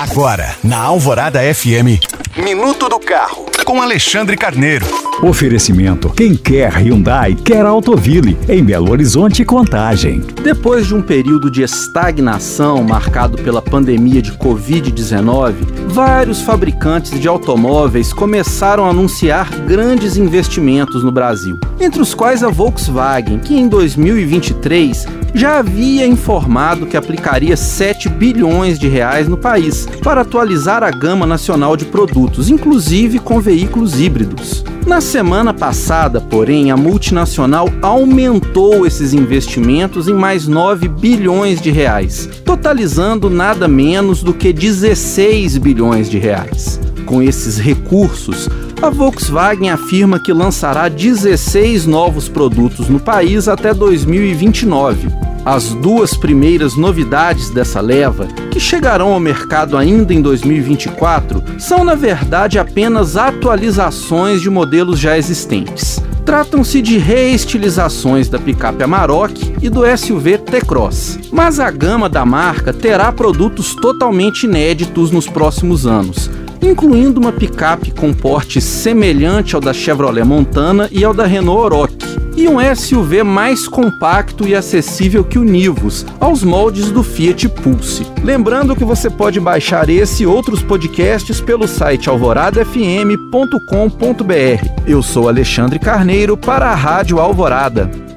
Agora, na Alvorada FM, Minuto do Carro, com Alexandre Carneiro. Oferecimento: quem quer Hyundai, quer Autoville, em Belo Horizonte e Contagem. Depois de um período de estagnação marcado pela pandemia de Covid-19, vários fabricantes de automóveis começaram a anunciar grandes investimentos no Brasil. Entre os quais a Volkswagen, que em 2023 já havia informado que aplicaria 7 bilhões de reais no país para atualizar a gama nacional de produtos, inclusive com veículos híbridos. Na semana passada, porém, a multinacional aumentou esses investimentos em mais 9 bilhões de reais, totalizando nada menos do que 16 bilhões de reais. Com esses recursos, a Volkswagen afirma que lançará 16 novos produtos no país até 2029. As duas primeiras novidades dessa leva, que chegarão ao mercado ainda em 2024, são na verdade apenas atualizações de modelos já existentes. Tratam-se de reestilizações da picape Amarok e do SUV T-Cross. Mas a gama da marca terá produtos totalmente inéditos nos próximos anos, incluindo uma picape com porte semelhante ao da Chevrolet Montana e ao da Renault Oroch, e um SUV mais compacto e acessível que o Nivus, aos moldes do Fiat Pulse. Lembrando que você pode baixar esse e outros podcasts pelo site alvoradafm.com.br. Eu sou Alexandre Carneiro para a Rádio Alvorada.